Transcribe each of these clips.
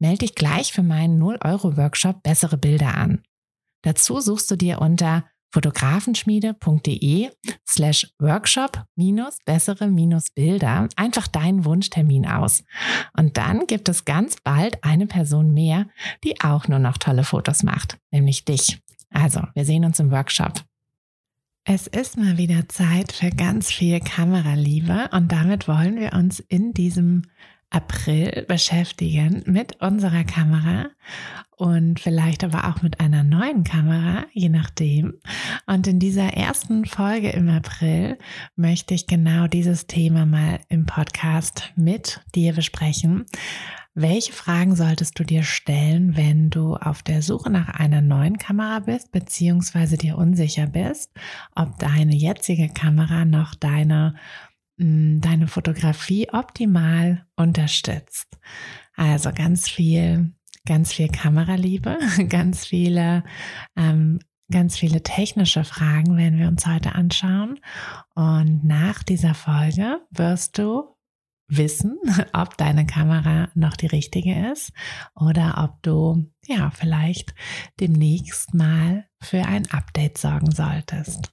Melde dich gleich für meinen 0-Euro-Workshop Bessere Bilder an. Dazu suchst du dir unter fotografenschmiede.de slash workshop minus bessere minus Bilder einfach deinen Wunschtermin aus. Und dann gibt es ganz bald eine Person mehr, die auch nur noch tolle Fotos macht, nämlich dich. Also, wir sehen uns im Workshop. Es ist mal wieder Zeit für ganz viel Kameraliebe und damit wollen wir uns in diesem April beschäftigen mit unserer Kamera und vielleicht aber auch mit einer neuen Kamera, je nachdem. Und in dieser ersten Folge im April möchte ich genau dieses Thema mal im Podcast mit dir besprechen. Welche Fragen solltest du dir stellen, wenn du auf der Suche nach einer neuen Kamera bist, beziehungsweise dir unsicher bist, ob deine jetzige Kamera noch deine deine Fotografie optimal unterstützt. Also ganz viel, ganz viel Kameraliebe, ganz viele, ähm, ganz viele technische Fragen werden wir uns heute anschauen. Und nach dieser Folge wirst du wissen, ob deine Kamera noch die richtige ist oder ob du ja vielleicht demnächst mal für ein Update sorgen solltest.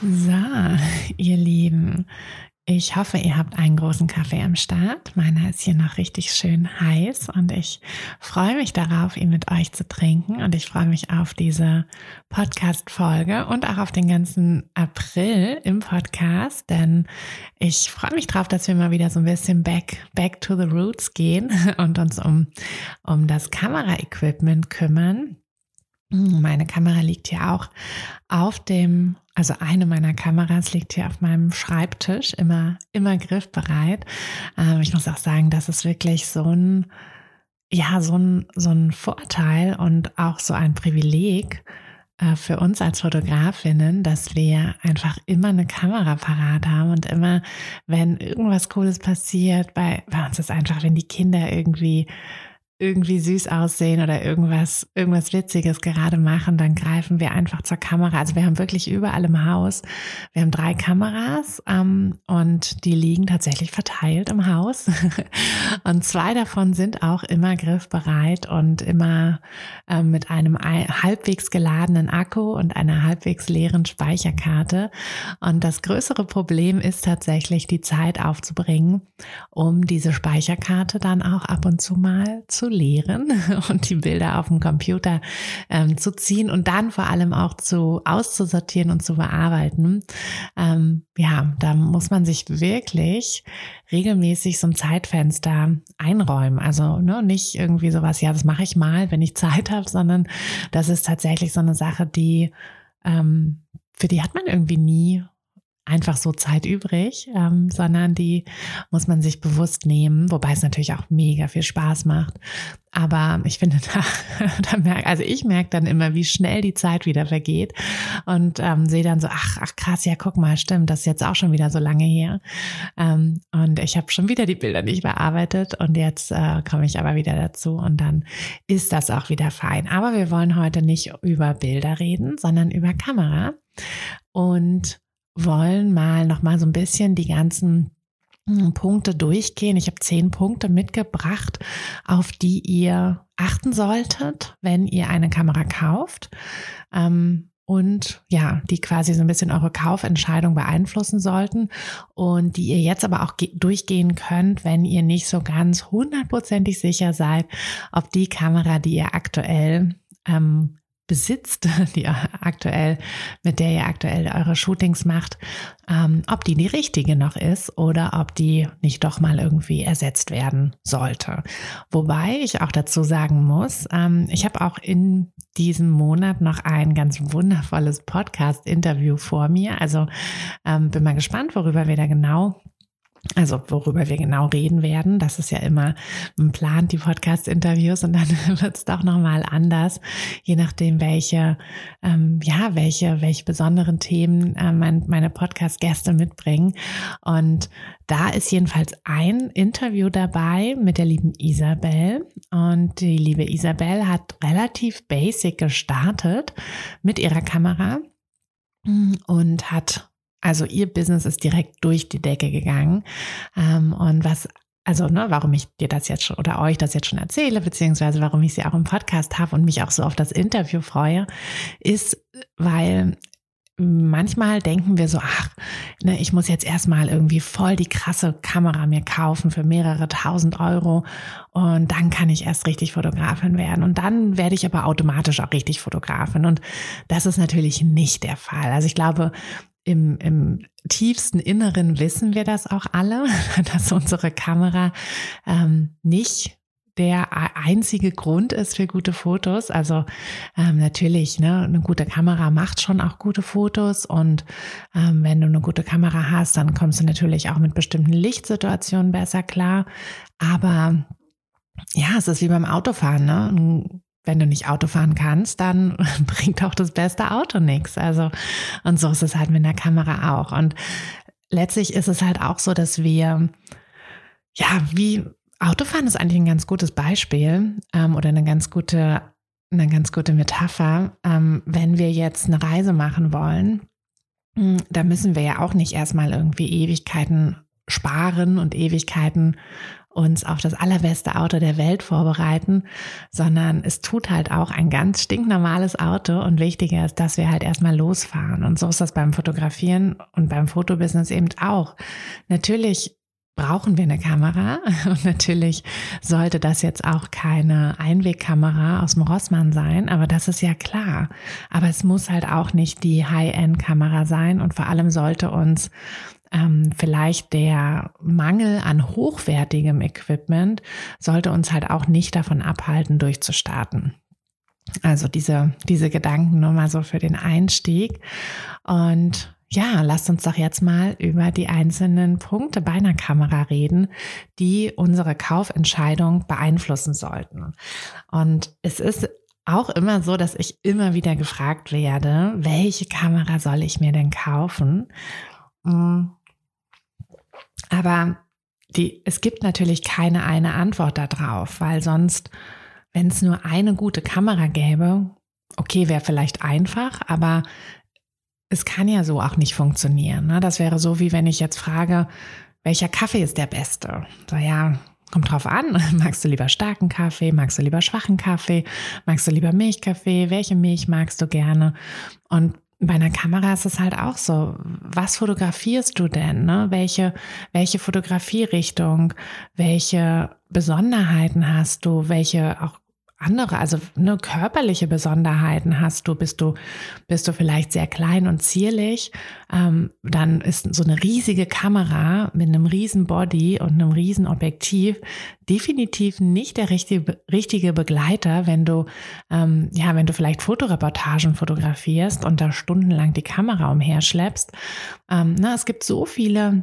So, ihr Lieben, ich hoffe, ihr habt einen großen Kaffee am Start. Meiner ist hier noch richtig schön heiß und ich freue mich darauf, ihn mit euch zu trinken und ich freue mich auf diese Podcast-Folge und auch auf den ganzen April im Podcast, denn ich freue mich darauf, dass wir mal wieder so ein bisschen back, back to the roots gehen und uns um, um das Kamera-Equipment kümmern. Meine Kamera liegt hier auch auf dem, also eine meiner Kameras liegt hier auf meinem Schreibtisch, immer, immer griffbereit. Ähm, ich muss auch sagen, das ist wirklich so ein, ja, so ein, so ein Vorteil und auch so ein Privileg äh, für uns als Fotografinnen, dass wir einfach immer eine Kamera parat haben und immer, wenn irgendwas Cooles passiert, bei, bei uns ist einfach, wenn die Kinder irgendwie irgendwie süß aussehen oder irgendwas, irgendwas Witziges gerade machen, dann greifen wir einfach zur Kamera. Also wir haben wirklich überall im Haus, wir haben drei Kameras ähm, und die liegen tatsächlich verteilt im Haus. und zwei davon sind auch immer griffbereit und immer ähm, mit einem halbwegs geladenen Akku und einer halbwegs leeren Speicherkarte. Und das größere Problem ist tatsächlich die Zeit aufzubringen, um diese Speicherkarte dann auch ab und zu mal zu leeren und die Bilder auf dem Computer ähm, zu ziehen und dann vor allem auch zu auszusortieren und zu bearbeiten. Ähm, ja, da muss man sich wirklich regelmäßig so ein Zeitfenster einräumen. Also ne, nicht irgendwie sowas, ja, das mache ich mal, wenn ich Zeit habe, sondern das ist tatsächlich so eine Sache, die ähm, für die hat man irgendwie nie einfach so Zeit übrig, ähm, sondern die muss man sich bewusst nehmen, wobei es natürlich auch mega viel Spaß macht. Aber ich finde, da, da merke, also ich merke dann immer, wie schnell die Zeit wieder vergeht und ähm, sehe dann so, ach, ach krass, ja, guck mal, stimmt, das ist jetzt auch schon wieder so lange her. Ähm, und ich habe schon wieder die Bilder nicht bearbeitet und jetzt äh, komme ich aber wieder dazu und dann ist das auch wieder fein. Aber wir wollen heute nicht über Bilder reden, sondern über Kamera und wollen mal noch mal so ein bisschen die ganzen hm, Punkte durchgehen. Ich habe zehn Punkte mitgebracht, auf die ihr achten solltet, wenn ihr eine Kamera kauft. Ähm, und ja, die quasi so ein bisschen eure Kaufentscheidung beeinflussen sollten und die ihr jetzt aber auch durchgehen könnt, wenn ihr nicht so ganz hundertprozentig sicher seid, ob die Kamera, die ihr aktuell ähm, besitzt, die aktuell, mit der ihr aktuell eure Shootings macht, ähm, ob die die richtige noch ist oder ob die nicht doch mal irgendwie ersetzt werden sollte. Wobei ich auch dazu sagen muss, ähm, ich habe auch in diesem Monat noch ein ganz wundervolles Podcast-Interview vor mir. Also ähm, bin mal gespannt, worüber wir da genau also worüber wir genau reden werden. Das ist ja immer, man plant die Podcast-Interviews und dann wird es doch nochmal anders, je nachdem, welche, ähm, ja, welche, welche besonderen Themen äh, mein, meine Podcast-Gäste mitbringen. Und da ist jedenfalls ein Interview dabei mit der lieben Isabel. Und die liebe Isabel hat relativ basic gestartet mit ihrer Kamera und hat also ihr Business ist direkt durch die Decke gegangen. Ähm, und was also ne, warum ich dir das jetzt schon oder euch das jetzt schon erzähle, beziehungsweise warum ich sie auch im Podcast habe und mich auch so auf das Interview freue, ist, weil manchmal denken wir so, ach, ne, ich muss jetzt erstmal irgendwie voll die krasse Kamera mir kaufen für mehrere tausend Euro und dann kann ich erst richtig Fotografin werden und dann werde ich aber automatisch auch richtig Fotografin und das ist natürlich nicht der Fall. Also ich glaube, im, im tiefsten Inneren wissen wir das auch alle, dass unsere Kamera ähm, nicht der einzige Grund ist für gute Fotos. Also ähm, natürlich, ne, eine gute Kamera macht schon auch gute Fotos und ähm, wenn du eine gute Kamera hast, dann kommst du natürlich auch mit bestimmten Lichtsituationen besser klar. Aber ja, es ist wie beim Autofahren. Ne? Wenn du nicht Auto fahren kannst, dann bringt auch das beste Auto nichts. Also, und so ist es halt mit der Kamera auch. Und letztlich ist es halt auch so, dass wir, ja, wie Autofahren ist eigentlich ein ganz gutes Beispiel ähm, oder eine ganz gute, eine ganz gute Metapher. Ähm, wenn wir jetzt eine Reise machen wollen, hm, da müssen wir ja auch nicht erstmal irgendwie Ewigkeiten sparen und Ewigkeiten uns auf das allerbeste Auto der Welt vorbereiten, sondern es tut halt auch ein ganz stinknormales Auto und wichtiger ist, dass wir halt erstmal losfahren. Und so ist das beim Fotografieren und beim Fotobusiness eben auch. Natürlich brauchen wir eine Kamera und natürlich sollte das jetzt auch keine Einwegkamera aus dem Rossmann sein, aber das ist ja klar. Aber es muss halt auch nicht die High-End-Kamera sein und vor allem sollte uns ähm, vielleicht der Mangel an hochwertigem Equipment sollte uns halt auch nicht davon abhalten, durchzustarten. Also diese, diese Gedanken nur mal so für den Einstieg. Und ja, lasst uns doch jetzt mal über die einzelnen Punkte bei einer Kamera reden, die unsere Kaufentscheidung beeinflussen sollten. Und es ist auch immer so, dass ich immer wieder gefragt werde, welche Kamera soll ich mir denn kaufen? Hm. Aber die, es gibt natürlich keine eine Antwort darauf, weil sonst, wenn es nur eine gute Kamera gäbe, okay, wäre vielleicht einfach, aber es kann ja so auch nicht funktionieren. Ne? Das wäre so, wie wenn ich jetzt frage, welcher Kaffee ist der beste? So, ja, kommt drauf an. Magst du lieber starken Kaffee? Magst du lieber schwachen Kaffee? Magst du lieber Milchkaffee? Welche Milch magst du gerne? Und bei einer Kamera ist es halt auch so. Was fotografierst du denn? Ne? Welche, welche Fotografierichtung? Welche Besonderheiten hast du? Welche auch andere, also ne, körperliche Besonderheiten hast du, bist du, bist du vielleicht sehr klein und zierlich, ähm, dann ist so eine riesige Kamera mit einem riesen Body und einem riesen Objektiv definitiv nicht der richtige, richtige Begleiter, wenn du, ähm, ja, wenn du vielleicht Fotoreportagen fotografierst und da stundenlang die Kamera umherschleppst. Ähm, na, es gibt so viele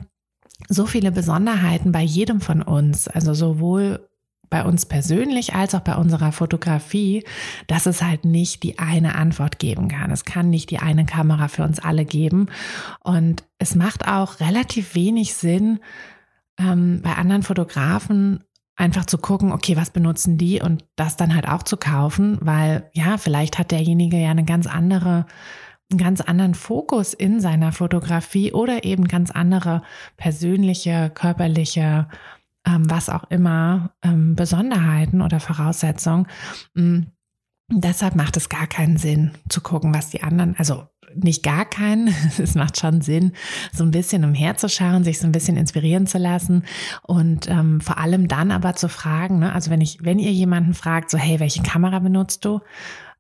so viele Besonderheiten bei jedem von uns, also sowohl bei uns persönlich als auch bei unserer Fotografie, dass es halt nicht die eine Antwort geben kann. Es kann nicht die eine Kamera für uns alle geben. Und es macht auch relativ wenig Sinn, ähm, bei anderen Fotografen einfach zu gucken, okay, was benutzen die und das dann halt auch zu kaufen, weil ja, vielleicht hat derjenige ja eine ganz andere einen ganz anderen Fokus in seiner Fotografie oder eben ganz andere persönliche, körperliche ähm, was auch immer, ähm, Besonderheiten oder Voraussetzungen. Mhm. Deshalb macht es gar keinen Sinn zu gucken, was die anderen, also nicht gar keinen, es macht schon Sinn, so ein bisschen umherzuschauen, sich so ein bisschen inspirieren zu lassen und ähm, vor allem dann aber zu fragen, ne, also wenn ich, wenn ihr jemanden fragt, so hey, welche Kamera benutzt du?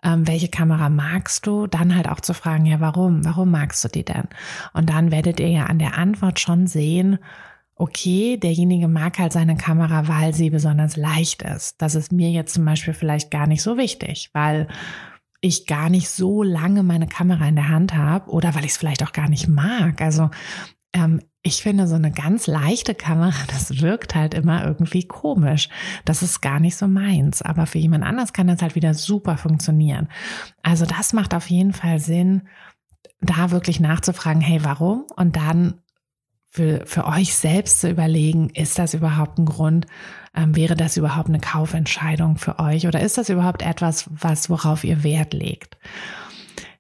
Ähm, welche Kamera magst du? Dann halt auch zu fragen, ja, warum? Warum magst du die denn? Und dann werdet ihr ja an der Antwort schon sehen, okay, derjenige mag halt seine Kamera, weil sie besonders leicht ist. Das ist mir jetzt zum Beispiel vielleicht gar nicht so wichtig, weil ich gar nicht so lange meine Kamera in der Hand habe oder weil ich es vielleicht auch gar nicht mag. Also ähm, ich finde so eine ganz leichte Kamera, das wirkt halt immer irgendwie komisch. Das ist gar nicht so meins. Aber für jemand anders kann das halt wieder super funktionieren. Also das macht auf jeden Fall Sinn, da wirklich nachzufragen, hey, warum? Und dann für, für euch selbst zu überlegen, ist das überhaupt ein Grund? Ähm, wäre das überhaupt eine Kaufentscheidung für euch? Oder ist das überhaupt etwas, was, worauf ihr Wert legt?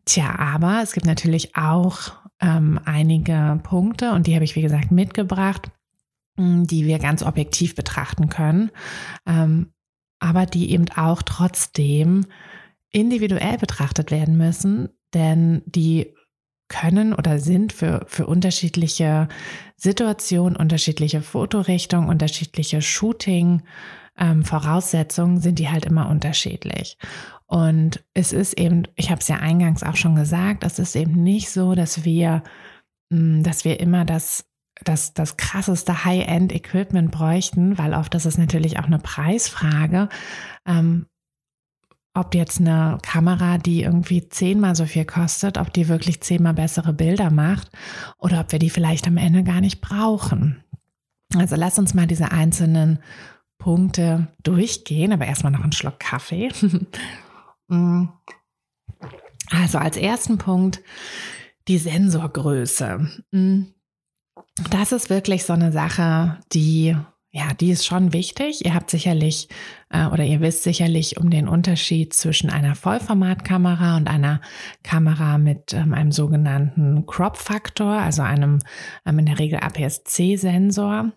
Tja, aber es gibt natürlich auch ähm, einige Punkte und die habe ich, wie gesagt, mitgebracht, die wir ganz objektiv betrachten können, ähm, aber die eben auch trotzdem individuell betrachtet werden müssen, denn die können oder sind für, für unterschiedliche Situationen, unterschiedliche Fotorichtungen, unterschiedliche Shooting, ähm, Voraussetzungen sind die halt immer unterschiedlich. Und es ist eben, ich habe es ja eingangs auch schon gesagt, es ist eben nicht so, dass wir, mm, dass wir immer das das, das krasseste High-End-Equipment bräuchten, weil oft das ist natürlich auch eine Preisfrage. Ähm, ob jetzt eine Kamera, die irgendwie zehnmal so viel kostet, ob die wirklich zehnmal bessere Bilder macht oder ob wir die vielleicht am Ende gar nicht brauchen. Also lass uns mal diese einzelnen Punkte durchgehen, aber erstmal noch einen Schluck Kaffee. Mm. also als ersten Punkt die Sensorgröße. Mm. Das ist wirklich so eine Sache, die ja, die ist schon wichtig. Ihr habt sicherlich äh, oder ihr wisst sicherlich um den Unterschied zwischen einer Vollformatkamera und einer Kamera mit ähm, einem sogenannten Crop-Faktor, also einem ähm, in der Regel APS-C-Sensor.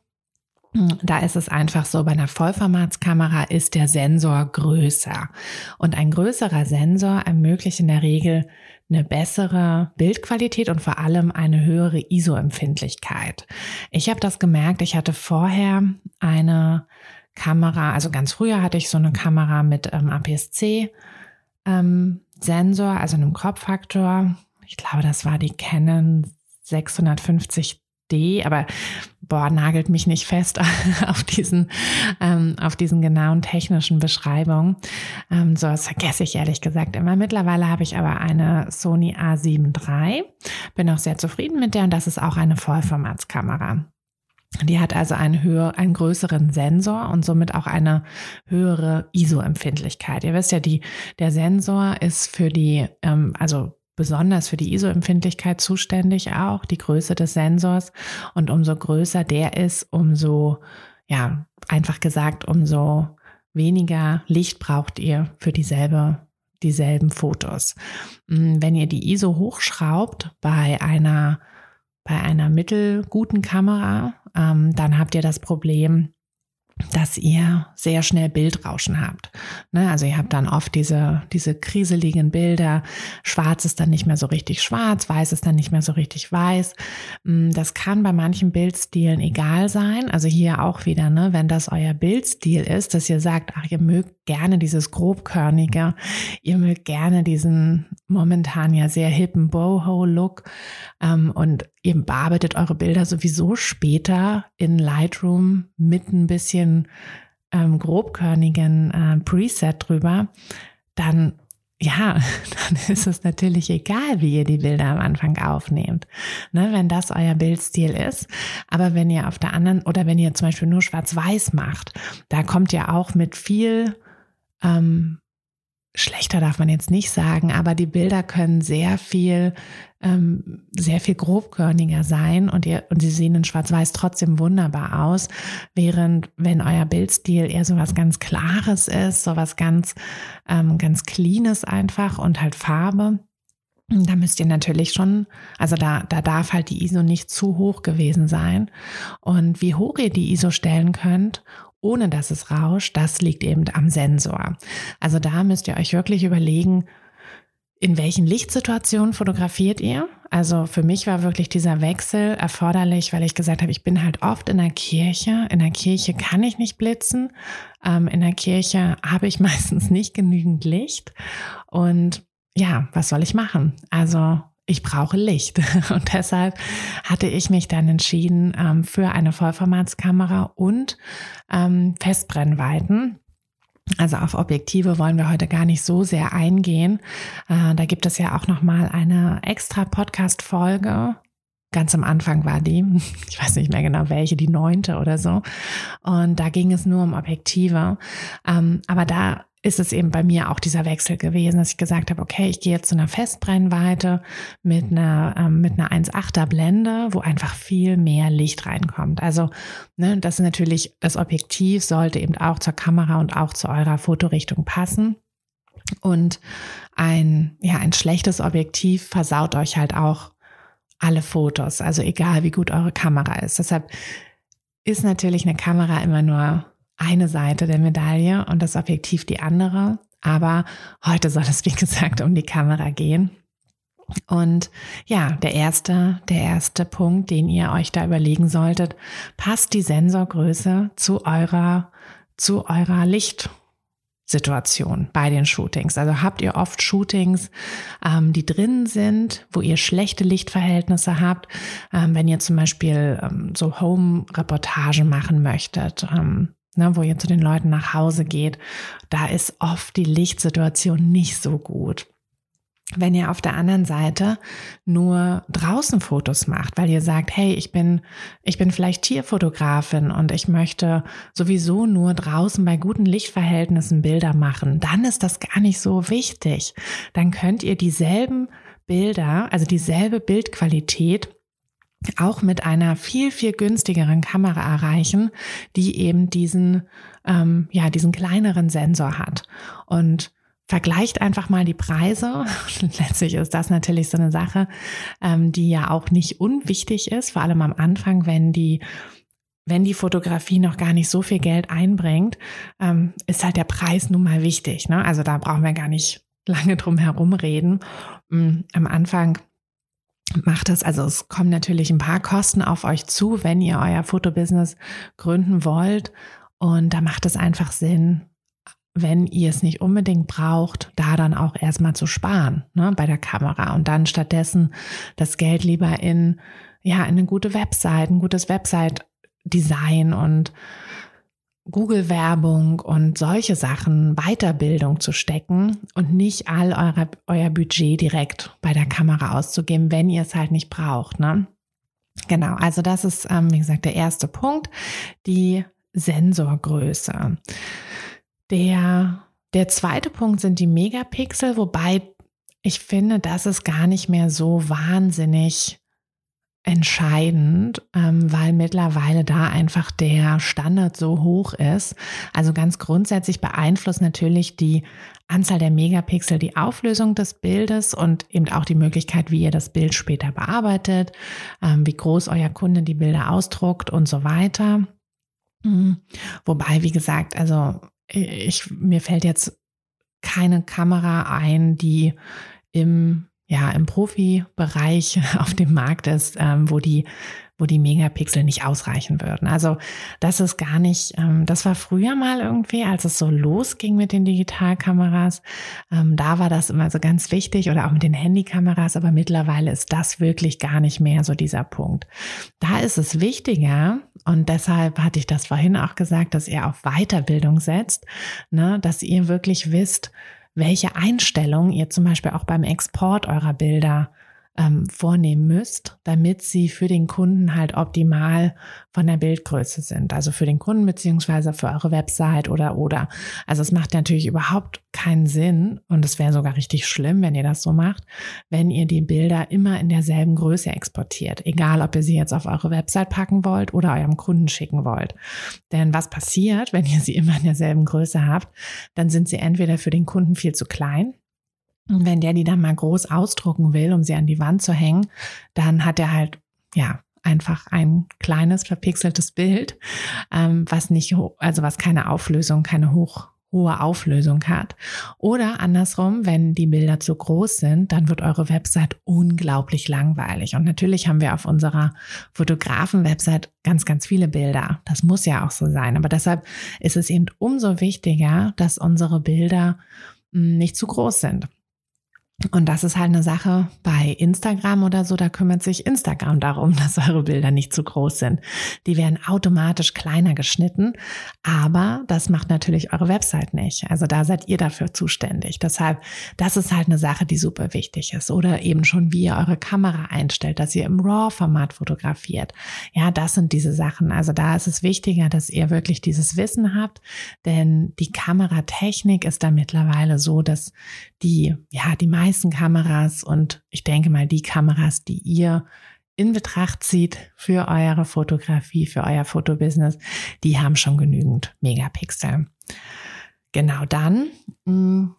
Da ist es einfach so, bei einer Vollformatskamera ist der Sensor größer. Und ein größerer Sensor ermöglicht in der Regel eine bessere Bildqualität und vor allem eine höhere ISO-Empfindlichkeit. Ich habe das gemerkt, ich hatte vorher eine Kamera, also ganz früher hatte ich so eine Kamera mit ähm, APS-C ähm, Sensor, also einem Crop-Faktor. Ich glaube, das war die Canon 650 D, aber boah, nagelt mich nicht fest auf diesen, ähm, auf diesen genauen technischen Beschreibungen. Ähm, so, das vergesse ich ehrlich gesagt immer. Mittlerweile habe ich aber eine Sony A7 III, bin auch sehr zufrieden mit der und das ist auch eine Vollformatskamera. Die hat also einen, höher, einen größeren Sensor und somit auch eine höhere ISO-Empfindlichkeit. Ihr wisst ja, die, der Sensor ist für die, ähm, also besonders für die ISO-Empfindlichkeit zuständig auch, die Größe des Sensors. Und umso größer der ist, umso, ja, einfach gesagt, umso weniger Licht braucht ihr für dieselbe, dieselben Fotos. Mm, wenn ihr die ISO hochschraubt bei einer, bei einer mittelguten Kamera, ähm, dann habt ihr das Problem, dass ihr sehr schnell Bildrauschen habt. Ne? Also ihr habt dann oft diese, diese kriseligen Bilder. Schwarz ist dann nicht mehr so richtig schwarz, weiß ist dann nicht mehr so richtig weiß. Mm, das kann bei manchen Bildstilen egal sein. Also hier auch wieder, ne? wenn das euer Bildstil ist, dass ihr sagt, ach, ihr mögt gerne dieses grobkörnige, ihr mögt gerne diesen momentan ja sehr hippen Boho-Look ähm, und ihr bearbeitet eure Bilder sowieso später in Lightroom mit ein bisschen ähm, grobkörnigen äh, Preset drüber, dann ja, dann ist es natürlich egal, wie ihr die Bilder am Anfang aufnehmt, ne, wenn das euer Bildstil ist. Aber wenn ihr auf der anderen oder wenn ihr zum Beispiel nur schwarz-weiß macht, da kommt ja auch mit viel ähm, schlechter darf man jetzt nicht sagen, aber die Bilder können sehr viel, ähm, sehr viel grobkörniger sein und ihr, und sie sehen in Schwarz-Weiß trotzdem wunderbar aus. Während, wenn euer Bildstil eher so was ganz Klares ist, so was ganz, ähm, ganz Cleanes einfach und halt Farbe, da müsst ihr natürlich schon, also da, da darf halt die ISO nicht zu hoch gewesen sein. Und wie hoch ihr die ISO stellen könnt ohne dass es rauscht, das liegt eben am Sensor. Also da müsst ihr euch wirklich überlegen, in welchen Lichtsituationen fotografiert ihr? Also für mich war wirklich dieser Wechsel erforderlich, weil ich gesagt habe, ich bin halt oft in der Kirche. In der Kirche kann ich nicht blitzen. Ähm, in der Kirche habe ich meistens nicht genügend Licht. Und ja, was soll ich machen? Also ich brauche Licht. Und deshalb hatte ich mich dann entschieden ähm, für eine Vollformatskamera und ähm, Festbrennweiten. Also auf Objektive wollen wir heute gar nicht so sehr eingehen. Äh, da gibt es ja auch noch mal eine extra Podcast-Folge. Ganz am Anfang war die, ich weiß nicht mehr genau welche, die neunte oder so. Und da ging es nur um Objektive. Ähm, aber da ist es eben bei mir auch dieser Wechsel gewesen, dass ich gesagt habe, okay, ich gehe jetzt zu einer Festbrennweite mit einer, ähm, einer 1,8er Blende, wo einfach viel mehr Licht reinkommt. Also, ne, das ist natürlich, das Objektiv sollte eben auch zur Kamera und auch zu eurer Fotorichtung passen. Und ein, ja, ein schlechtes Objektiv versaut euch halt auch alle Fotos. Also egal, wie gut eure Kamera ist. Deshalb ist natürlich eine Kamera immer nur eine Seite der Medaille und das Objektiv die andere. Aber heute soll es, wie gesagt, um die Kamera gehen. Und ja, der erste, der erste Punkt, den ihr euch da überlegen solltet, passt die Sensorgröße zu eurer, zu eurer Lichtsituation bei den Shootings. Also habt ihr oft Shootings, ähm, die drin sind, wo ihr schlechte Lichtverhältnisse habt. Ähm, wenn ihr zum Beispiel ähm, so Home-Reportage machen möchtet, ähm, ne, wo ihr zu den Leuten nach Hause geht, da ist oft die Lichtsituation nicht so gut. Wenn ihr auf der anderen Seite nur draußen Fotos macht, weil ihr sagt, hey, ich bin, ich bin vielleicht Tierfotografin und ich möchte sowieso nur draußen bei guten Lichtverhältnissen Bilder machen, dann ist das gar nicht so wichtig. Dann könnt ihr dieselben Bilder, also dieselbe Bildqualität auch mit einer viel, viel günstigeren Kamera erreichen, die eben diesen, ähm, ja, diesen kleineren Sensor hat. Und vergleicht einfach mal die Preise. Letztlich ist das natürlich so eine Sache, ähm, die ja auch nicht unwichtig ist, vor allem am Anfang, wenn die wenn die Fotografie noch gar nicht so viel Geld einbringt, ähm, ist halt der Preis nun mal wichtig. Ne? Also da brauchen wir gar nicht lange drum herum reden. Mm, am Anfang macht es, also es kommen natürlich ein paar Kosten auf euch zu, wenn ihr euer Fotobusiness gründen wollt. Und da macht es einfach Sinn, wenn ihr es nicht unbedingt braucht, da dann auch erstmal zu sparen ne, bei der Kamera und dann stattdessen das Geld lieber in, ja, in eine gute Website, ein gutes Website-Design und Google-Werbung und solche Sachen, Weiterbildung zu stecken und nicht all eure, euer Budget direkt bei der Kamera auszugeben, wenn ihr es halt nicht braucht. Ne? Genau, also das ist, ähm, wie gesagt, der erste Punkt, die Sensorgröße. Der, der zweite Punkt sind die Megapixel, wobei ich finde, das ist gar nicht mehr so wahnsinnig entscheidend, ähm, weil mittlerweile da einfach der Standard so hoch ist. Also ganz grundsätzlich beeinflusst natürlich die Anzahl der Megapixel die Auflösung des Bildes und eben auch die Möglichkeit, wie ihr das Bild später bearbeitet, ähm, wie groß euer Kunde die Bilder ausdruckt und so weiter. Mhm. Wobei, wie gesagt, also ich, mir fällt jetzt keine Kamera ein, die im ja im Profibereich auf dem Markt ist, ähm, wo die wo die Megapixel nicht ausreichen würden. Also das ist gar nicht, ähm, das war früher mal irgendwie, als es so losging mit den Digitalkameras. Ähm, da war das immer so ganz wichtig oder auch mit den Handykameras, aber mittlerweile ist das wirklich gar nicht mehr so dieser Punkt. Da ist es wichtiger und deshalb hatte ich das vorhin auch gesagt, dass ihr auf Weiterbildung setzt, ne, dass ihr wirklich wisst, welche Einstellungen ihr zum Beispiel auch beim Export eurer Bilder ähm, vornehmen müsst, damit sie für den Kunden halt optimal von der Bildgröße sind. Also für den Kunden beziehungsweise für eure Website oder oder. Also es macht natürlich überhaupt keinen Sinn und es wäre sogar richtig schlimm, wenn ihr das so macht, wenn ihr die Bilder immer in derselben Größe exportiert. Egal, ob ihr sie jetzt auf eure Website packen wollt oder eurem Kunden schicken wollt. Denn was passiert, wenn ihr sie immer in derselben Größe habt, dann sind sie entweder für den Kunden viel zu klein und wenn der die dann mal groß ausdrucken will, um sie an die Wand zu hängen, dann hat er halt, ja, einfach ein kleines verpixeltes Bild, ähm, was nicht, also was keine Auflösung, keine hoch, hohe Auflösung hat. Oder andersrum, wenn die Bilder zu groß sind, dann wird eure Website unglaublich langweilig. Und natürlich haben wir auf unserer Fotografen-Website ganz, ganz viele Bilder. Das muss ja auch so sein. Aber deshalb ist es eben umso wichtiger, dass unsere Bilder hm, nicht zu groß sind. Und das ist halt eine Sache bei Instagram oder so, da kümmert sich Instagram darum, dass eure Bilder nicht zu groß sind. Die werden automatisch kleiner geschnitten, aber das macht natürlich eure Website nicht. Also da seid ihr dafür zuständig. Deshalb, das ist halt eine Sache, die super wichtig ist. Oder eben schon, wie ihr eure Kamera einstellt, dass ihr im RAW-Format fotografiert. Ja, das sind diese Sachen. Also da ist es wichtiger, dass ihr wirklich dieses Wissen habt, denn die Kameratechnik ist da mittlerweile so, dass die, ja, die meisten Kameras und ich denke mal die Kameras, die ihr in Betracht zieht für eure Fotografie, für euer Fotobusiness, die haben schon genügend Megapixel. Genau dann, hm,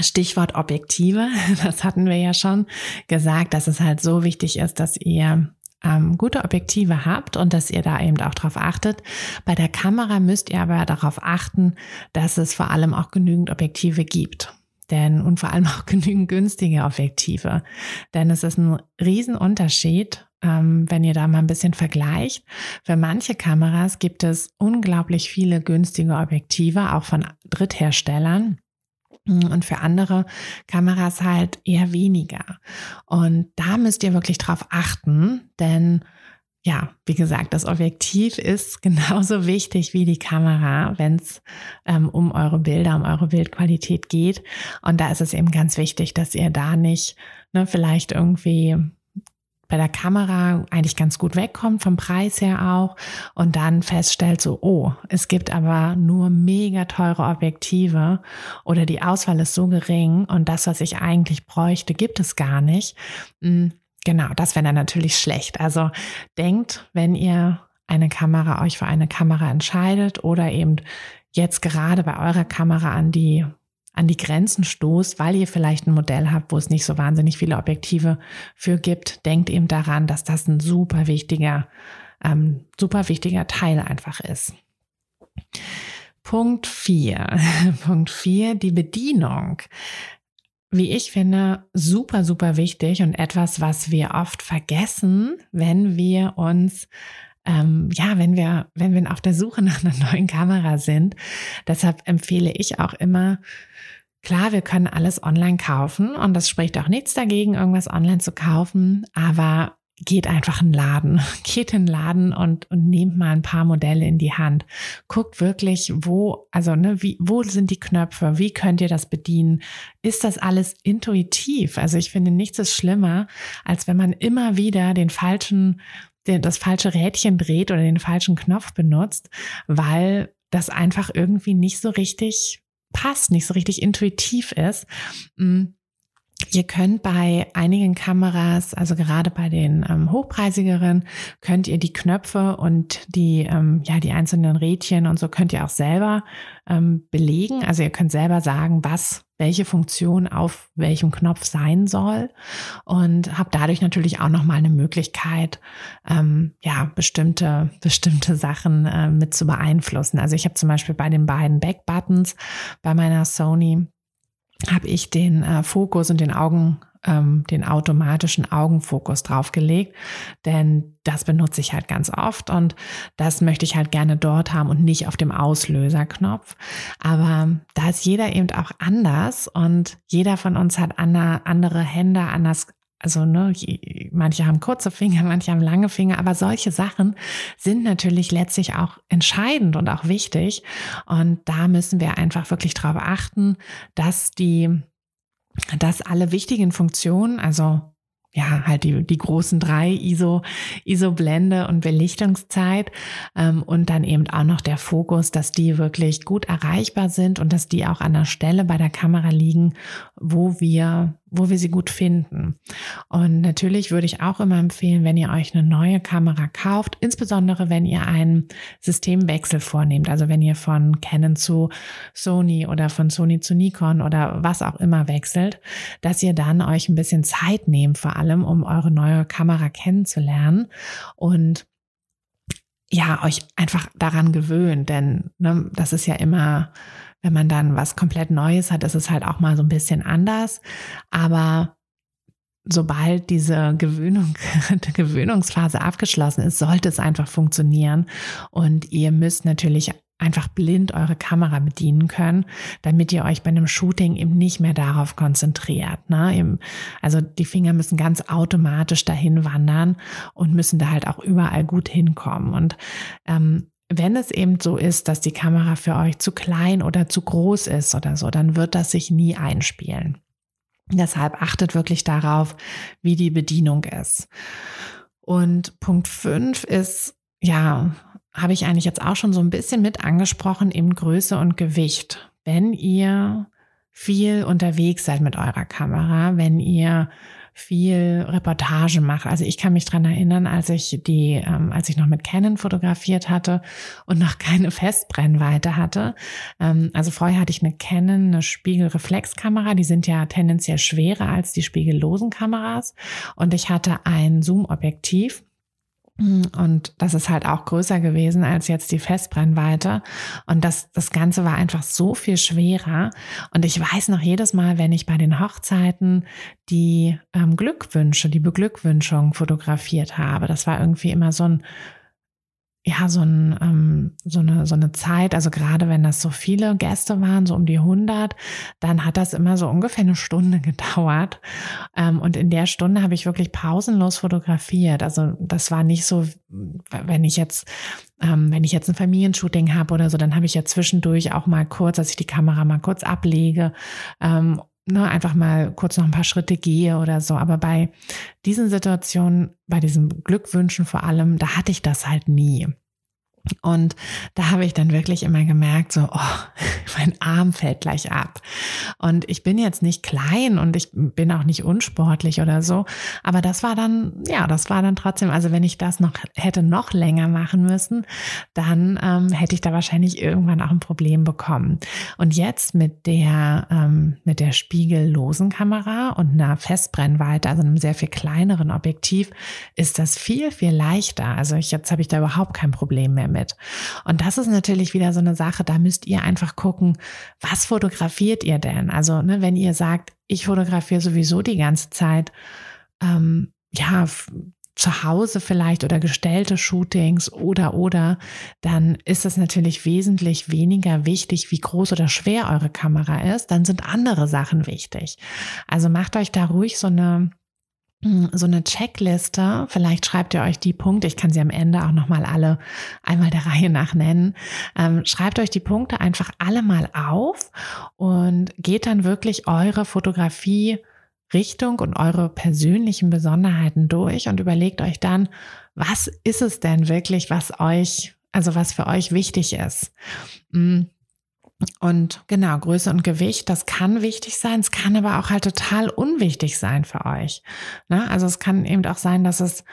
Stichwort Objektive, das hatten wir ja schon gesagt, dass es halt so wichtig ist, dass ihr ähm, gute Objektive habt und dass ihr da eben auch darauf achtet. Bei der Kamera müsst ihr aber darauf achten, dass es vor allem auch genügend Objektive gibt. Denn, und vor allem auch genügend günstige Objektive. Denn es ist ein Riesenunterschied, ähm, wenn ihr da mal ein bisschen vergleicht. Für manche Kameras gibt es unglaublich viele günstige Objektive, auch von Drittherstellern. Und für andere Kameras halt eher weniger. Und da müsst ihr wirklich drauf achten, denn ja, wie gesagt, das Objektiv ist genauso wichtig wie die Kamera, wenn es ähm, um eure Bilder, um eure Bildqualität geht. Und da ist es eben ganz wichtig, dass ihr da nicht ne, vielleicht irgendwie bei der Kamera eigentlich ganz gut wegkommt, vom Preis her auch, und dann feststellt so, oh, es gibt aber nur mega teure Objektive oder die Auswahl ist so gering und das, was ich eigentlich bräuchte, gibt es gar nicht. Genau, das wäre dann natürlich schlecht. Also denkt, wenn ihr eine Kamera, euch für eine Kamera entscheidet oder eben jetzt gerade bei eurer Kamera an die an die Grenzen stoßt, weil ihr vielleicht ein Modell habt, wo es nicht so wahnsinnig viele Objektive für gibt, denkt eben daran, dass das ein super wichtiger, ähm, super wichtiger Teil einfach ist. Punkt 4. Punkt 4, die Bedienung. Wie ich finde, super, super wichtig und etwas, was wir oft vergessen, wenn wir uns ähm, ja, wenn wir, wenn wir auf der Suche nach einer neuen Kamera sind. Deshalb empfehle ich auch immer, Klar, wir können alles online kaufen und das spricht auch nichts dagegen, irgendwas online zu kaufen, aber geht einfach in den Laden, geht in den Laden und, und nehmt mal ein paar Modelle in die Hand. Guckt wirklich, wo, also, ne, wie, wo sind die Knöpfe? Wie könnt ihr das bedienen? Ist das alles intuitiv? Also, ich finde, nichts ist schlimmer, als wenn man immer wieder den falschen, den, das falsche Rädchen dreht oder den falschen Knopf benutzt, weil das einfach irgendwie nicht so richtig passt, nicht so richtig intuitiv ist. Mm, Ihr könnt bei einigen Kameras, also gerade bei den ähm, hochpreisigeren, könnt ihr die Knöpfe und die, ähm, ja, die einzelnen Rädchen und so könnt ihr auch selber ähm, belegen. Also ihr könnt selber sagen, was, welche Funktion auf welchem Knopf sein soll und habt dadurch natürlich auch nochmal eine Möglichkeit, ähm, ja, bestimmte, bestimmte Sachen äh, mit zu beeinflussen. Also ich habe zum Beispiel bei den beiden Back-Buttons bei meiner Sony habe ich den äh, Fokus und den Augen, ähm, den automatischen Augenfokus draufgelegt, denn das benutze ich halt ganz oft und das möchte ich halt gerne dort haben und nicht auf dem Auslöserknopf. Aber da ist jeder eben auch anders und jeder von uns hat andere Hände, anders also ne, manche haben kurze Finger, manche haben lange Finger, aber solche Sachen sind natürlich letztlich auch entscheidend und auch wichtig. Und da müssen wir einfach wirklich darauf achten, dass die, dass alle wichtigen Funktionen, also ja, halt die, die großen drei ISO, ISO-Blende und Belichtungszeit ähm, und dann eben auch noch der Fokus, dass die wirklich gut erreichbar sind und dass die auch an der Stelle bei der Kamera liegen, wo wir wo wir sie gut finden. Und natürlich würde ich auch immer empfehlen, wenn ihr euch eine neue Kamera kauft, insbesondere wenn ihr einen Systemwechsel vornehmt, also wenn ihr von Canon zu Sony oder von Sony zu Nikon oder was auch immer wechselt, dass ihr dann euch ein bisschen Zeit nehmt, vor allem um eure neue Kamera kennenzulernen und ja, euch einfach daran gewöhnt, denn ne, das ist ja immer wenn man dann was komplett Neues hat, ist es halt auch mal so ein bisschen anders. Aber sobald diese Gewöhnung, Gewöhnungsphase abgeschlossen ist, sollte es einfach funktionieren. Und ihr müsst natürlich einfach blind eure Kamera bedienen können, damit ihr euch bei einem Shooting eben nicht mehr darauf konzentriert. Ne? Also die Finger müssen ganz automatisch dahin wandern und müssen da halt auch überall gut hinkommen. Und ähm, wenn es eben so ist, dass die Kamera für euch zu klein oder zu groß ist oder so, dann wird das sich nie einspielen. Deshalb achtet wirklich darauf, wie die Bedienung ist. Und Punkt 5 ist, ja, habe ich eigentlich jetzt auch schon so ein bisschen mit angesprochen, eben Größe und Gewicht. Wenn ihr viel unterwegs seid mit eurer Kamera, wenn ihr viel Reportage mache. Also ich kann mich dran erinnern, als ich die, ähm, als ich noch mit Canon fotografiert hatte und noch keine Festbrennweite hatte. Ähm, also vorher hatte ich eine Canon, eine Spiegelreflexkamera. Die sind ja tendenziell schwerer als die spiegellosen Kameras. Und ich hatte ein Zoom-Objektiv und das ist halt auch größer gewesen als jetzt die Festbrennweite. Und das, das Ganze war einfach so viel schwerer. Und ich weiß noch jedes Mal, wenn ich bei den Hochzeiten die ähm, Glückwünsche, die Beglückwünschung fotografiert habe, das war irgendwie immer so ein ja, so, ein, ähm, so, eine, so eine Zeit, also gerade wenn das so viele Gäste waren, so um die 100, dann hat das immer so ungefähr eine Stunde gedauert. Ähm, und in der Stunde habe ich wirklich pausenlos fotografiert. Also das war nicht so, wenn ich jetzt, ähm, wenn ich jetzt ein Familienshooting habe oder so, dann habe ich ja zwischendurch auch mal kurz, dass ich die Kamera mal kurz ablege ähm, ne, einfach mal kurz noch ein paar Schritte gehe oder so. Aber bei diesen Situationen, bei diesen Glückwünschen vor allem, da hatte ich das halt nie. Und da habe ich dann wirklich immer gemerkt, so, oh, mein Arm fällt gleich ab. Und ich bin jetzt nicht klein und ich bin auch nicht unsportlich oder so. Aber das war dann, ja, das war dann trotzdem, also wenn ich das noch hätte noch länger machen müssen, dann ähm, hätte ich da wahrscheinlich irgendwann auch ein Problem bekommen. Und jetzt mit der, ähm, mit der spiegellosen Kamera und einer Festbrennweite, also einem sehr viel kleineren Objektiv, ist das viel, viel leichter. Also ich, jetzt habe ich da überhaupt kein Problem mehr mit. Und das ist natürlich wieder so eine Sache, da müsst ihr einfach gucken, was fotografiert ihr denn? Also, ne, wenn ihr sagt, ich fotografiere sowieso die ganze Zeit, ähm, ja, zu Hause vielleicht oder gestellte Shootings oder oder, dann ist es natürlich wesentlich weniger wichtig, wie groß oder schwer eure Kamera ist. Dann sind andere Sachen wichtig. Also macht euch da ruhig so eine so eine Checkliste. Vielleicht schreibt ihr euch die Punkte. Ich kann sie am Ende auch nochmal alle einmal der Reihe nach nennen. Ähm, schreibt euch die Punkte einfach alle mal auf und geht dann wirklich eure Fotografie Richtung und eure persönlichen Besonderheiten durch und überlegt euch dann, was ist es denn wirklich, was euch, also was für euch wichtig ist. Hm, Und genau, Größe und Gewicht, das kann wichtig sein. Es kann aber auch halt total unwichtig sein für euch. Ne? Also es kann eben auch sein, dass es,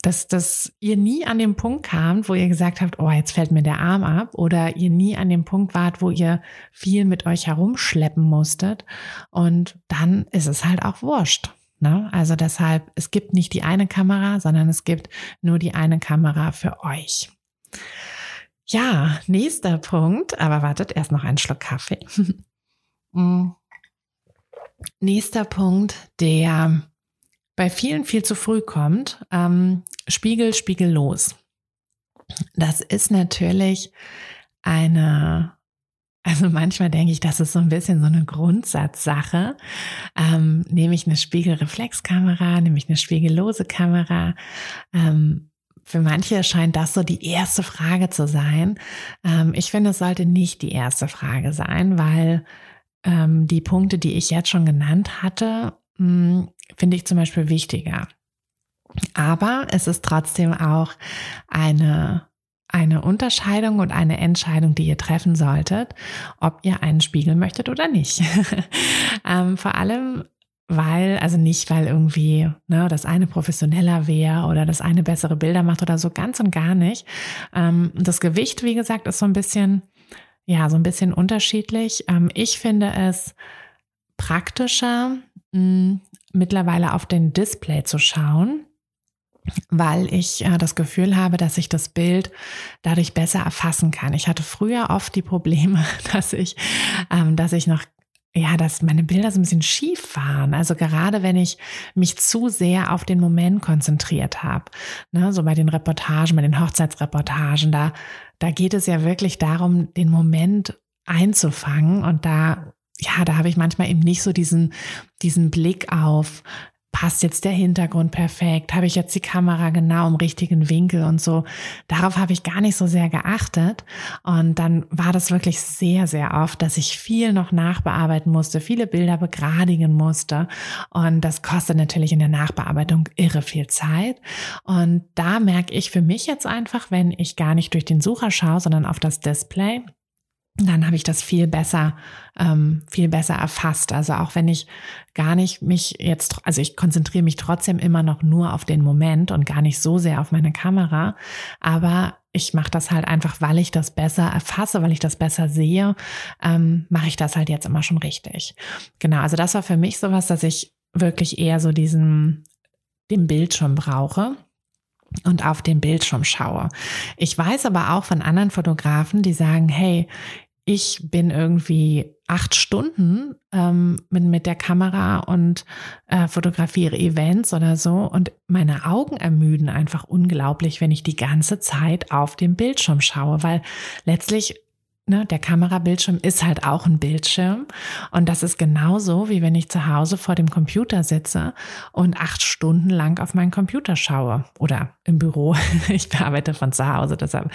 dass, dass ihr nie an dem Punkt kamt, wo ihr gesagt habt, oh, jetzt fällt mir der Arm ab. Oder ihr nie an dem Punkt wart, wo ihr viel mit euch herumschleppen musstet. Und dann ist es halt auch wurscht. Ne? Also deshalb, es gibt nicht die eine Kamera, sondern es gibt nur die eine Kamera für euch. Ja, nächster Punkt, aber wartet, erst noch einen Schluck Kaffee. Mm. nächster Punkt, der bei vielen viel zu früh kommt, ähm, Spiegel, spiegellos. Das ist natürlich eine, also manchmal denke ich, das ist so ein bisschen so eine Grundsatzsache. Ähm, nehme ich eine Spiegelreflexkamera, nehme ich eine spiegellose Kamera, ähm, für manche scheint das so die erste Frage zu sein. Ähm, ich finde, es sollte nicht die erste Frage sein, weil ähm, die Punkte, die ich jetzt schon genannt hatte, hm, finde ich zum Beispiel wichtiger. Aber es ist trotzdem auch eine, eine Unterscheidung und eine Entscheidung, die ihr treffen solltet, ob ihr einen Spiegel möchtet oder nicht. ähm, vor allem weil, also nicht, weil irgendwie ne, das eine professioneller wäre oder das eine bessere Bilder macht oder so, ganz und gar nicht. Ähm, das Gewicht, wie gesagt, ist so ein bisschen, ja, so ein bisschen unterschiedlich. Ähm, ich finde es praktischer, mh, hm, mittlerweile auf den Display zu schauen weil ich äh, das Gefühl habe, dass ich das Bild dadurch besser erfassen kann. Ich hatte früher oft die Probleme, dass ich, ähm, dass ich noch ja, dass meine Bilder so ein bisschen schief waren. Also gerade wenn ich mich zu sehr auf den Moment konzentriert habe, ne, so bei den Reportagen, bei den Hochzeitsreportagen, da, da geht es ja wirklich darum, den Moment einzufangen und da ja, da habe ich manchmal eben nicht so diesen, diesen Blick auf, passt jetzt der Hintergrund perfekt? Habe ich jetzt die Kamera genau im richtigen Winkel und so? Darauf habe ich gar nicht so sehr geachtet. Und dann war das wirklich sehr, sehr oft, dass ich viel noch nachbearbeiten musste, viele Bilder begradigen musste. Und das kostet natürlich in der Nachbearbeitung irre viel Zeit. Und da merke ich für mich jetzt einfach, wenn ich gar nicht durch den Sucher schaue, sondern auf das Display, dann habe ich das viel besser, ähm, viel besser erfasst. Also auch wenn ich gar nicht mich jetzt, also ich konzentriere mich trotzdem immer noch nur auf den Moment und gar nicht so sehr auf meine Kamera, aber ich mache das halt einfach, weil ich das besser erfasse, weil ich das besser sehe, ähm, mache ich das halt jetzt immer schon richtig. Genau, also das war für mich sowas, dass ich wirklich eher so diesen, den Bildschirm brauche und auf den Bildschirm schaue. Ich weiß aber auch von anderen Fotografen, die sagen, hey, ich bin irgendwie acht Stunden ähm, mit, mit der Kamera und äh, fotografiere Events oder so und meine Augen ermüden einfach unglaublich, wenn ich die ganze Zeit auf dem Bildschirm schaue, weil letztlich ne, der Kamerabildschirm ist halt auch ein Bildschirm. Und das ist genauso, wie wenn ich zu Hause vor dem Computer sitze und acht Stunden lang auf meinen Computer schaue oder im Büro. Ich bearbeite von zu Hause, deshalb,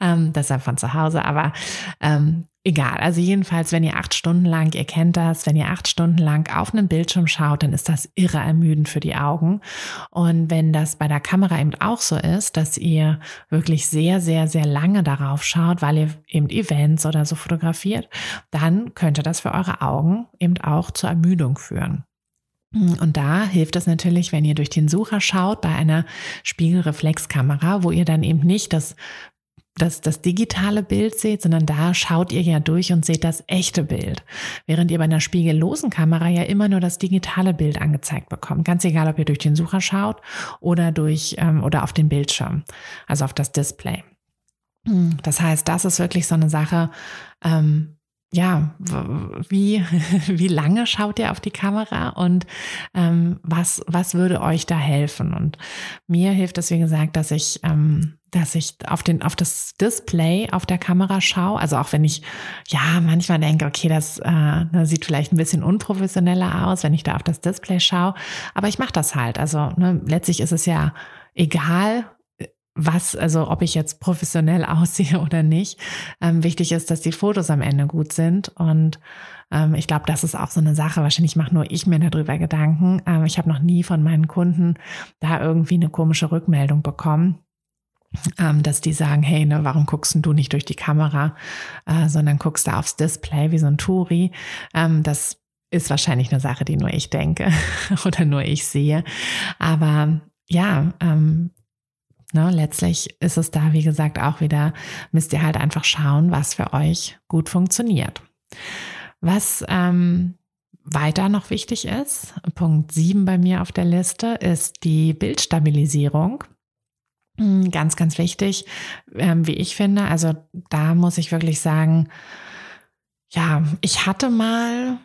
ähm, deshalb von zu Hause. Aber ähm, Egal, also jedenfalls, wenn ihr acht Stunden lang, ihr kennt das, wenn ihr acht Stunden lang auf einen Bildschirm schaut, dann ist das irre ermüdend für die Augen. Und wenn das bei der Kamera eben auch so ist, dass ihr wirklich sehr, sehr, sehr lange darauf schaut, weil ihr eben Events oder so fotografiert, dann könnte das für eure Augen eben auch zur Ermüdung führen. Und da hilft es natürlich, wenn ihr durch den Sucher schaut bei einer Spiegelreflexkamera, wo ihr dann eben nicht das das, das digitale Bild seht, sondern da schaut ihr ja durch und seht das echte Bild. Während ihr bei einer spiegellosen Kamera ja immer nur das digitale Bild angezeigt bekommt. Ganz egal, ob ihr durch den Sucher schaut oder durch ähm, oder auf den Bildschirm, also auf das Display. Das heißt, das ist wirklich so eine Sache, ähm, ja, wie, wie lange schaut ihr auf die Kamera und ähm, was, was würde euch da helfen? Und mir hilft es, wie gesagt, dass ich, ähm, dass ich auf, den, auf das Display auf der Kamera schaue. Also auch wenn ich ja manchmal denke, okay, das, äh, sieht vielleicht ein bisschen unprofessioneller aus, wenn ich da auf das Display schaue. Aber ich mache das halt. Also ne, letztlich ist es ja egal, was, also ob ich jetzt professionell aussehe oder nicht. Ähm, wichtig ist, dass die Fotos am Ende gut sind. Und ähm, ich glaube, das ist auch so eine Sache. Wahrscheinlich mache nur ich mir darüber Gedanken. Ähm, ich habe noch nie von meinen Kunden da irgendwie eine komische Rückmeldung bekommen. ähm, dass die sagen, hey, ne, warum guckst du nicht durch die Kamera, äh, sondern guckst da aufs Display wie so ein Touri. Ähm, das ist wahrscheinlich eine Sache, die nur ich denke oder nur ich sehe. Aber ja, ähm, ne, letztlich ist es da, wie gesagt, auch wieder, müsst ihr halt einfach schauen, was für euch gut funktioniert. Was ähm, weiter noch wichtig ist, Punkt 7 bei mir auf der Liste, ist die Bildstabilisierung. Hm, ganz, ganz wichtig, ähm, wie ich finde. Also da muss ich wirklich sagen, ja, ich hatte mal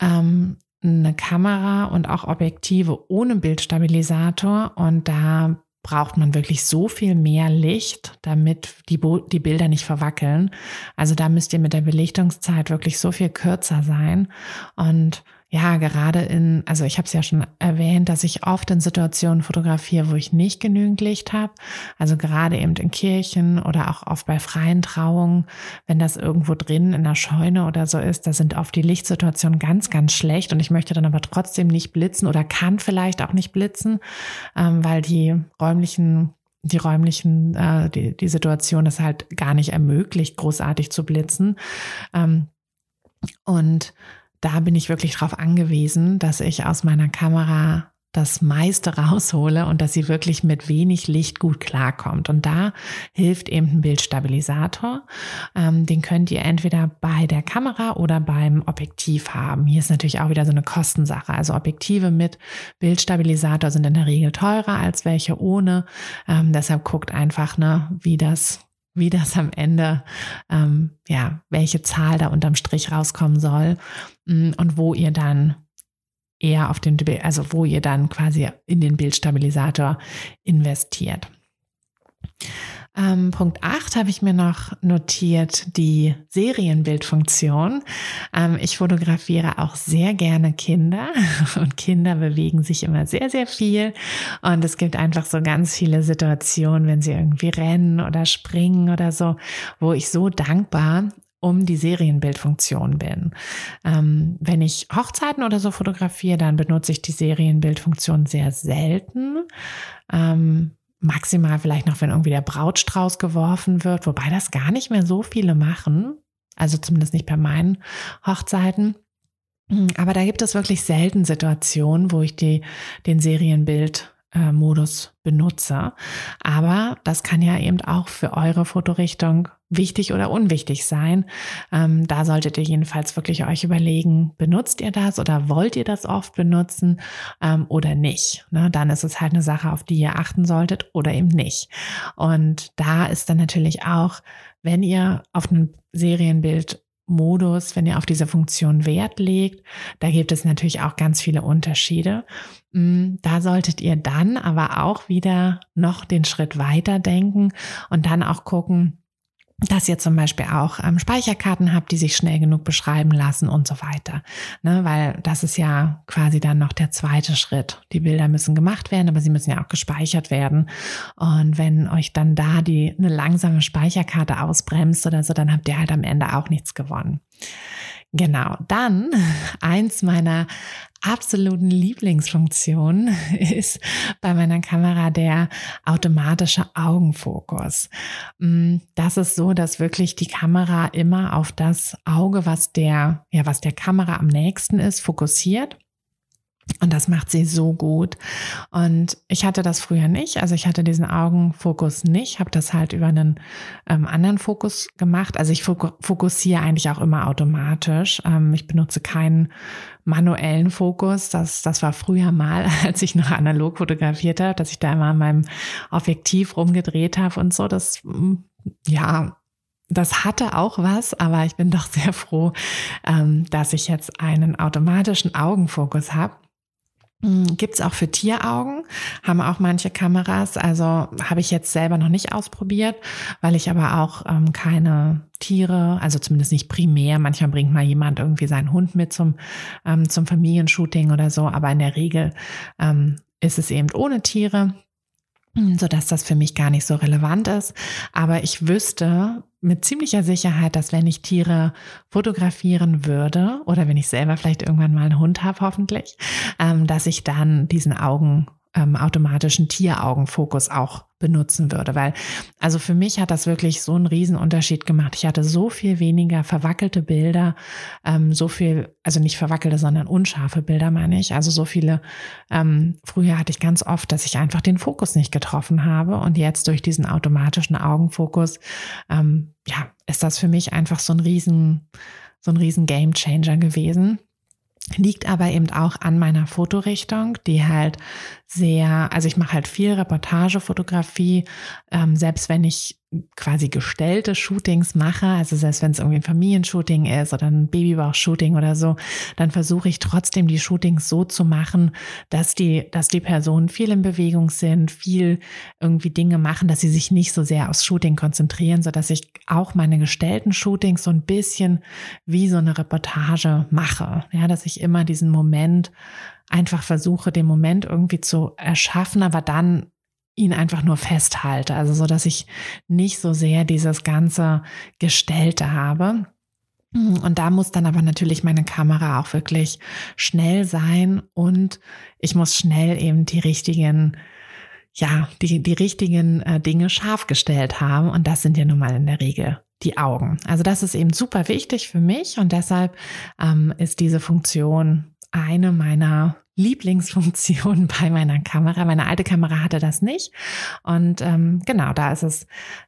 ähm, eine Kamera und auch Objektive ohne Bildstabilisator und da braucht man wirklich so viel mehr Licht, damit die, Bo die Bilder nicht verwackeln. Also da müsst ihr mit der Belichtungszeit wirklich so viel kürzer sein. Und ja, gerade in, also ich habe es ja schon erwähnt, dass ich oft in Situationen fotografiere, wo ich nicht genügend Licht habe. Also gerade eben in Kirchen oder auch oft bei freien Trauungen, wenn das irgendwo drin in der Scheune oder so ist, da sind oft die Lichtsituationen ganz, ganz schlecht und ich möchte dann aber trotzdem nicht blitzen oder kann vielleicht auch nicht blitzen, ähm, weil die räumlichen die räumlichen, äh, die, die Situation das halt gar nicht ermöglicht, großartig zu blitzen. Ähm, und da bin ich wirklich darauf angewiesen, dass ich aus meiner Kamera das meiste raushole und dass sie wirklich mit wenig Licht gut klarkommt. Und da hilft eben ein Bildstabilisator. Ähm, den könnt ihr entweder bei der Kamera oder beim Objektiv haben. Hier ist natürlich auch wieder so eine Kostensache. Also Objektive mit Bildstabilisator sind in der Regel teurer als welche ohne. Ähm, deshalb guckt einfach, ne, wie das wie das am Ende, ähm, ja, welche Zahl da unterm Strich rauskommen soll mm, und wo ihr dann eher auf den, also wo ihr dann quasi in den Bildstabilisator investiert. Ähm, Punkt 8 habe ich mir noch notiert, die Serienbildfunktion. Ähm, ich fotografiere auch sehr gerne Kinder und Kinder bewegen sich immer sehr, sehr viel. Und es gibt einfach so ganz viele Situationen, wenn sie irgendwie rennen oder springen oder so, wo ich so dankbar um die Serienbildfunktion bin. Ähm, wenn ich Hochzeiten oder so fotografiere, dann benutze ich die Serienbildfunktion sehr selten. Ähm, maximal vielleicht noch, wenn irgendwie der Brautstrauß geworfen wird, wobei das gar nicht mehr so viele machen. Also zumindest nicht bei meinen Hochzeiten. Aber da gibt es wirklich selten Situationen, wo ich die, den Serienbild Modus benutze. Aber das kann ja eben auch für eure Fotorichtung wichtig oder unwichtig sein. Ähm, da solltet ihr jedenfalls wirklich euch überlegen, benutzt ihr das oder wollt ihr das oft benutzen ähm, oder nicht. Ne? Dann ist es halt eine Sache, auf die ihr achten solltet oder eben nicht. Und da ist dann natürlich auch, wenn ihr auf ein Serienbild Modus, wenn ihr auf diese Funktion Wert legt. Da gibt es natürlich auch ganz viele Unterschiede. Mm, da solltet ihr dann aber auch wieder noch den Schritt weiter denken und dann auch gucken, dass ihr zum Beispiel auch ähm, Speicherkarten habt, die sich schnell genug beschreiben lassen und so weiter. Ne, weil das ist ja quasi dann noch der zweite Schritt. Die Bilder müssen gemacht werden, aber sie müssen ja auch gespeichert werden. Und wenn euch dann da die eine langsame Speicherkarte ausbremst oder so, dann habt ihr halt am Ende auch nichts gewonnen. Genau, dann eins meiner absoluten Lieblingsfunktionen ist bei meiner Kamera der automatische Augenfokus. Mm, das ist so, dass wirklich die Kamera immer auf das Auge, was der, ja, was der Kamera am nächsten ist, fokussiert. Und das macht sie so gut. Und ich hatte das früher nicht. Also ich hatte diesen Augenfokus nicht, habe das halt über einen ähm, anderen Fokus gemacht. Also ich fokussiere eigentlich auch immer automatisch. Ähm, ich benutze keinen manuellen Fokus. Das, das war früher mal, als ich noch analog fotografiert habe, dass ich da immer an meinem Objektiv rumgedreht habe und so. Das, mm, ja, das hatte auch was, aber ich bin doch sehr froh, ähm, dass ich jetzt einen automatischen Augenfokus habe. Hm, Gibt es auch für Tieraugen, haben auch manche Kameras. Also habe ich jetzt selber noch nicht ausprobiert, weil ich aber auch ähm, keine Tiere, also zumindest nicht primär. Manchmal bringt mal jemand irgendwie seinen Hund mit zum, ähm, zum Familienshooting oder so, aber in der Regel ähm, ist es eben ohne Tiere so dass das für mich gar nicht so relevant ist. Aber ich wüsste mit ziemlicher Sicherheit, dass wenn ich Tiere fotografieren würde oder wenn ich selber vielleicht irgendwann mal einen Hund habe, hoffentlich, ähm, dass ich dann diesen Augen ähm, automatischen Tieraugenfokus auch benutzen würde. Weil, also für mich hat das wirklich so einen Riesenunterschied gemacht. Ich hatte so viel weniger verwackelte Bilder, ähm, so viel, also nicht verwackelte, sondern unscharfe Bilder, meine ich. Also so viele, ähm, früher hatte ich ganz oft, dass ich einfach den Fokus nicht getroffen habe. Und jetzt durch diesen automatischen Augenfokus, ähm, ja, ist das für mich einfach so ein riesen, so ein riesen Game Changer gewesen. Liegt aber eben auch an meiner Fotorichtung, die halt sehr, also ich mache halt viel Reportagefotografie, ähm, selbst wenn ich quasi gestellte Shootings mache, also selbst wenn es irgendwie ein Familienshooting ist oder ein Babybauch-Shooting oder so, dann versuche ich trotzdem die Shootings so zu machen, dass die, dass die Personen viel in Bewegung sind, viel irgendwie Dinge machen, dass sie sich nicht so sehr aufs Shooting konzentrieren, so dass ich auch meine gestellten Shootings so ein bisschen wie so eine Reportage mache, ja, dass ich immer diesen Moment einfach versuche, den Moment irgendwie zu erschaffen, aber dann ihn einfach nur festhalte. Also so, dass ich nicht so sehr dieses ganze Gestellte habe. Und da muss dann aber natürlich meine Kamera auch wirklich schnell sein und ich muss schnell eben die richtigen, ja, die, die richtigen äh, Dinge scharf gestellt haben. Und das sind ja nun mal in der Regel die Augen. Also das ist eben super wichtig für mich und deshalb ähm, ist diese Funktion eine meiner Lieblingsfunktion bei meiner Kamera. Meine alte Kamera hatte das nicht. Und ähm, genau, da ist es,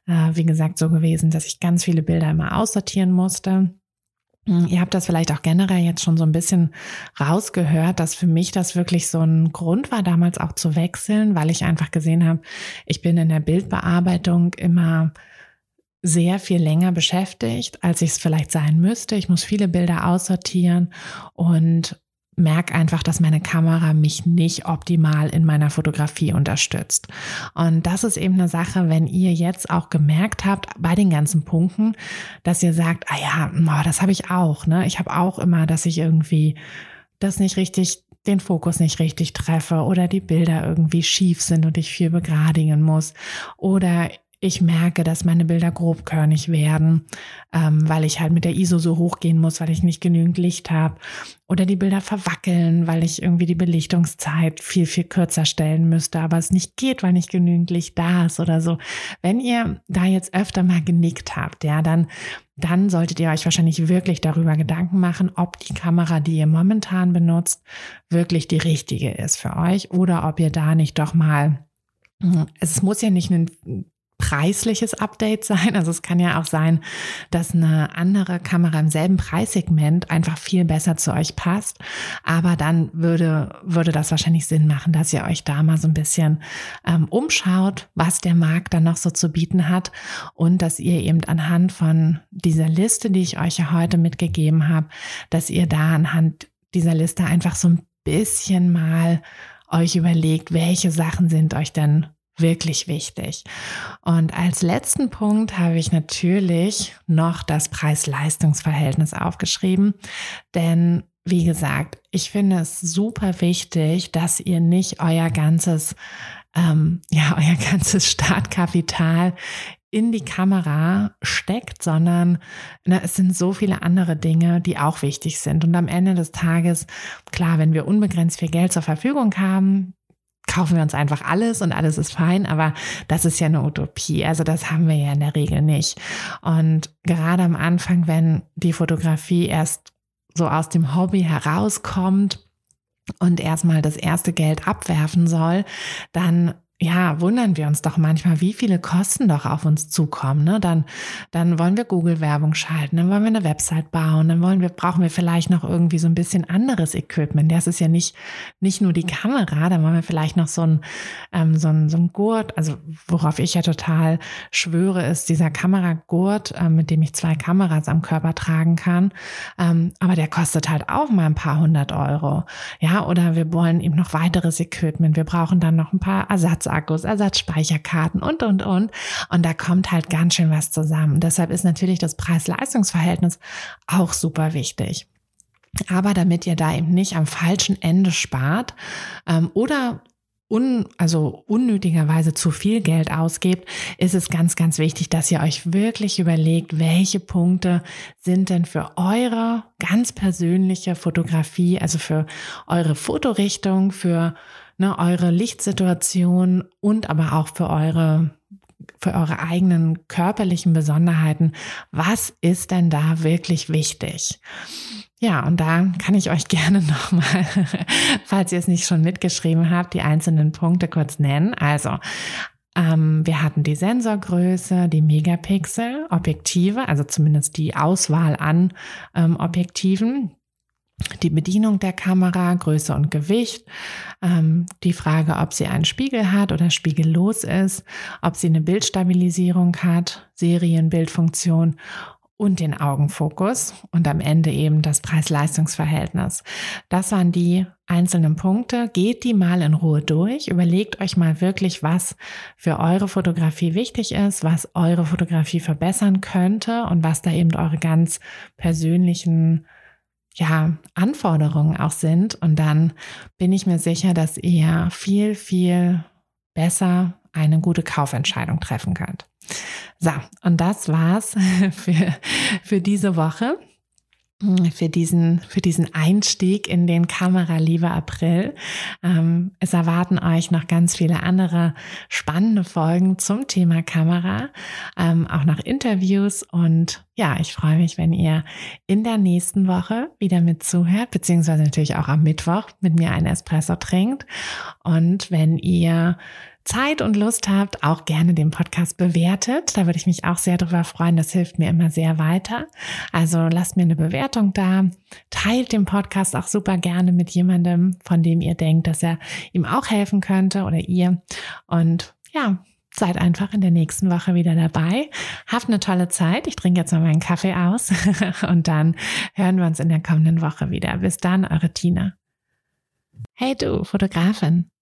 äh, wie gesagt, so gewesen, dass ich ganz viele Bilder immer aussortieren musste. Hm, ihr habt das vielleicht auch generell jetzt schon so ein bisschen rausgehört, dass für mich das wirklich so ein Grund war, damals auch zu wechseln, weil ich einfach gesehen habe, ich bin in der Bildbearbeitung immer sehr viel länger beschäftigt, als ich es vielleicht sein müsste. Ich muss viele Bilder aussortieren und merke einfach, dass meine Kamera mich nicht optimal in meiner Fotografie unterstützt. Und das ist eben eine Sache, wenn ihr jetzt auch gemerkt habt bei den ganzen Punkten, dass ihr sagt, ah ja, das habe ich auch. Ne? Ich habe auch immer, dass ich irgendwie das nicht richtig den Fokus nicht richtig treffe oder die Bilder irgendwie schief sind und ich viel begradigen muss oder ich merke, dass meine Bilder grobkörnig werden, ähm, weil ich halt mit der ISO so hochgehen muss, weil ich nicht genügend Licht habe. Oder die Bilder verwackeln, weil ich irgendwie die Belichtungszeit viel, viel kürzer stellen müsste, aber es nicht geht, weil nicht genügend Licht da ist oder so. Wenn ihr da jetzt öfter mal genickt habt, ja, dann, dann solltet ihr euch wahrscheinlich wirklich darüber Gedanken machen, ob die Kamera, die ihr momentan benutzt, wirklich die richtige ist für euch oder ob ihr da nicht doch mal es muss ja nicht ein preisliches Update sein. Also es kann ja auch sein, dass eine andere Kamera im selben Preissegment einfach viel besser zu euch passt. Aber dann würde, würde das wahrscheinlich Sinn machen, dass ihr euch da mal so ein bisschen ähm, umschaut, was der Markt dann noch so zu bieten hat und dass ihr eben anhand von dieser Liste, die ich euch ja heute mitgegeben habe, dass ihr da anhand dieser Liste einfach so ein bisschen mal euch überlegt, welche Sachen sind euch denn wirklich wichtig. Und als letzten Punkt habe ich natürlich noch das Preis-Leistungs-Verhältnis aufgeschrieben, denn wie gesagt, ich finde es super wichtig, dass ihr nicht euer ganzes, ähm, ja, euer ganzes Startkapital in die Kamera steckt, sondern na, es sind so viele andere Dinge, die auch wichtig sind. Und am Ende des Tages, klar, wenn wir unbegrenzt viel Geld zur Verfügung haben, kaufen wir uns einfach alles und alles ist fein, aber das ist ja eine Utopie. Also das haben wir ja in der Regel nicht. Und gerade am Anfang, wenn die Fotografie erst so aus dem Hobby herauskommt und erstmal das erste Geld abwerfen soll, dann ja, wundern wir uns doch manchmal, wie viele Kosten doch auf uns zukommen. Ne? Dann, dann wollen wir Google-Werbung schalten, dann wollen wir eine Website bauen, dann wollen wir, brauchen wir vielleicht noch irgendwie so ein bisschen anderes Equipment. Das ist ja nicht, nicht nur die Kamera, dann wollen wir vielleicht noch so ein, ähm, so ein, so ein Gurt, also worauf ich ja total schwöre, ist dieser Kameragurt, ähm, mit dem ich zwei Kameras am Körper tragen kann. Ähm, aber der kostet halt auch mal ein paar hundert Euro. Ja, oder wir wollen eben noch weiteres Equipment. Wir brauchen dann noch ein paar Ersatz Ersatzakkus, Ersatzspeicherkarten und, und, und. Und da kommt halt ganz schön was zusammen. Deshalb ist natürlich das Preis-Leistungs-Verhältnis auch super wichtig. Aber damit ihr da eben nicht am falschen Ende spart ähm, oder un, also unnötigerweise zu viel Geld ausgebt, ist es ganz, ganz wichtig, dass ihr euch wirklich überlegt, welche Punkte sind denn für eure ganz persönliche Fotografie, also für eure Fotorichtung, für ne, eure Lichtsituation und aber auch für eure für eure eigenen körperlichen Besonderheiten, was ist denn da wirklich wichtig? Ja, und da kann ich euch gerne nochmal, falls ihr es nicht schon mitgeschrieben habt, die einzelnen Punkte kurz nennen. Also ähm, wir hatten die Sensorgröße, die Megapixel, Objektive, also zumindest die Auswahl an ähm, Objektiven die Bedienung der Kamera, Größe und Gewicht, ähm, die Frage, ob sie einen Spiegel hat oder spiegellos ist, ob sie eine Bildstabilisierung hat, Serienbildfunktion und den Augenfokus und am Ende eben das Preis-Leistungs-Verhältnis. Das waren die einzelnen Punkte. Geht die mal in Ruhe durch. Überlegt euch mal wirklich, was für eure Fotografie wichtig ist, was eure Fotografie verbessern könnte und was da eben eure ganz persönlichen ja, Anforderungen auch sind. Und dann bin ich mir sicher, dass ihr viel, viel besser eine gute Kaufentscheidung treffen könnt. So, und das war's für, für diese Woche für diesen, für diesen Einstieg in den Kameraliebe April. Es erwarten euch noch ganz viele andere spannende Folgen zum Thema Kamera, ähm, auch noch Interviews. Und ja, ich freue mich, wenn ihr in der nächsten Woche wieder mit zuhört, beziehungsweise natürlich auch am Mittwoch mit mir einen Espresso trinkt. Und wenn ihr Zeit und Lust habt, auch gerne den Podcast bewertet. Da würde ich mich auch sehr darüber freuen. Das hilft mir immer sehr weiter. Also lasst mir eine Bewertung da. Teilt den Podcast auch super gerne mit jemandem, von dem ihr denkt, dass er ihm auch helfen könnte oder ihr. Und ja, seid einfach in der nächsten Woche wieder dabei. Habt eine tolle Zeit. Ich trinke jetzt mal meinen Kaffee aus und dann hören wir uns in der kommenden Woche wieder. Bis dann, eure Tina. Hey du, Fotografin.